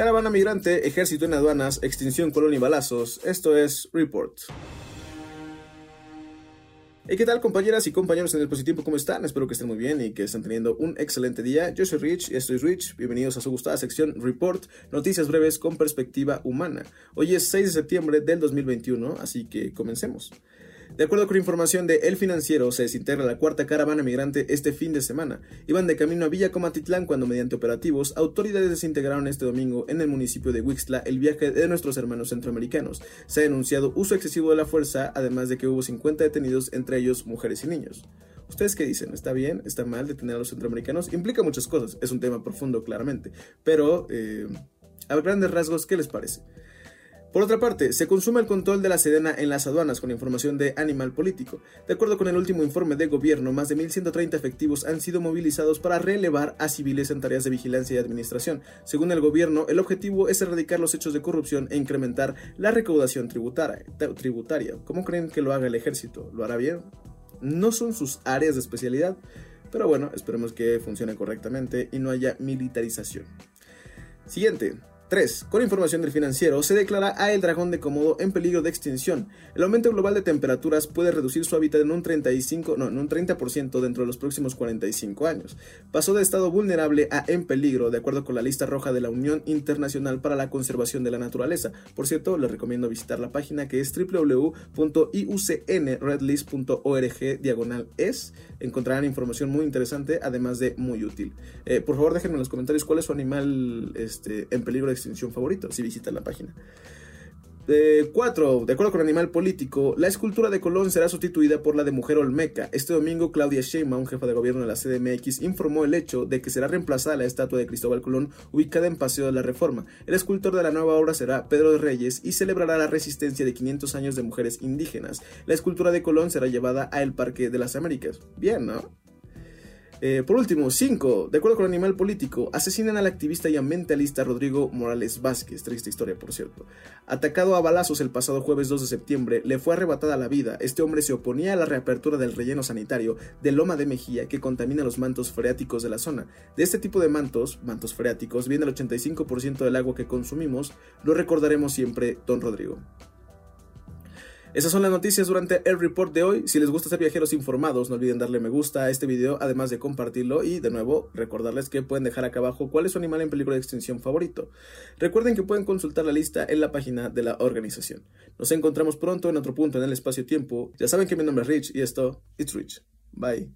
Caravana migrante, ejército en aduanas, extinción, colonia y balazos. Esto es Report. ¿Y qué tal compañeras y compañeros en el positivo? ¿Cómo están? Espero que estén muy bien y que estén teniendo un excelente día. Yo soy Rich y esto es Rich. Bienvenidos a su gustada sección Report, noticias breves con perspectiva humana. Hoy es 6 de septiembre del 2021, así que comencemos. De acuerdo con información de El Financiero, se desintegra la cuarta caravana migrante este fin de semana. Iban de camino a Villa Comatitlán cuando mediante operativos, autoridades desintegraron este domingo en el municipio de Huixtla el viaje de nuestros hermanos centroamericanos. Se ha denunciado uso excesivo de la fuerza, además de que hubo 50 detenidos, entre ellos mujeres y niños. ¿Ustedes qué dicen? ¿Está bien? ¿Está mal detener a los centroamericanos? Implica muchas cosas, es un tema profundo claramente, pero eh, a grandes rasgos, ¿qué les parece? Por otra parte, se consume el control de la sedena en las aduanas con información de Animal Político. De acuerdo con el último informe de gobierno, más de 1.130 efectivos han sido movilizados para relevar a civiles en tareas de vigilancia y administración. Según el gobierno, el objetivo es erradicar los hechos de corrupción e incrementar la recaudación tributaria. ¿Cómo creen que lo haga el ejército? ¿Lo hará bien? No son sus áreas de especialidad, pero bueno, esperemos que funcione correctamente y no haya militarización. Siguiente, 3. Con información del financiero, se declara a el dragón de Komodo en peligro de extinción. El aumento global de temperaturas puede reducir su hábitat en un 35, no, en un 30% dentro de los próximos 45 años. Pasó de estado vulnerable a en peligro, de acuerdo con la lista roja de la Unión Internacional para la Conservación de la Naturaleza. Por cierto, les recomiendo visitar la página que es www.iucnredlist.org diagonal es. Encontrarán información muy interesante, además de muy útil. Eh, por favor, déjenme en los comentarios cuál es su animal este, en peligro de extinción favorito, si visitan la página. 4. De acuerdo con Animal Político, la escultura de Colón será sustituida por la de Mujer Olmeca. Este domingo, Claudia Sheinbaum, jefa de gobierno de la CDMX, informó el hecho de que será reemplazada la estatua de Cristóbal Colón ubicada en Paseo de la Reforma. El escultor de la nueva obra será Pedro de Reyes y celebrará la resistencia de 500 años de mujeres indígenas. La escultura de Colón será llevada a el Parque de las Américas. Bien, ¿no? Eh, por último, 5. De acuerdo con Animal Político, asesinan al activista y ambientalista Rodrigo Morales Vázquez, triste historia por cierto. Atacado a balazos el pasado jueves 2 de septiembre, le fue arrebatada la vida. Este hombre se oponía a la reapertura del relleno sanitario de Loma de Mejía que contamina los mantos freáticos de la zona. De este tipo de mantos, mantos freáticos, viene el 85% del agua que consumimos, lo recordaremos siempre, don Rodrigo. Esas son las noticias durante el report de hoy. Si les gusta ser viajeros informados, no olviden darle me gusta a este video, además de compartirlo y de nuevo recordarles que pueden dejar acá abajo cuál es su animal en peligro de extinción favorito. Recuerden que pueden consultar la lista en la página de la organización. Nos encontramos pronto en otro punto en el espacio-tiempo. Ya saben que mi nombre es Rich y esto, It's Rich. Bye.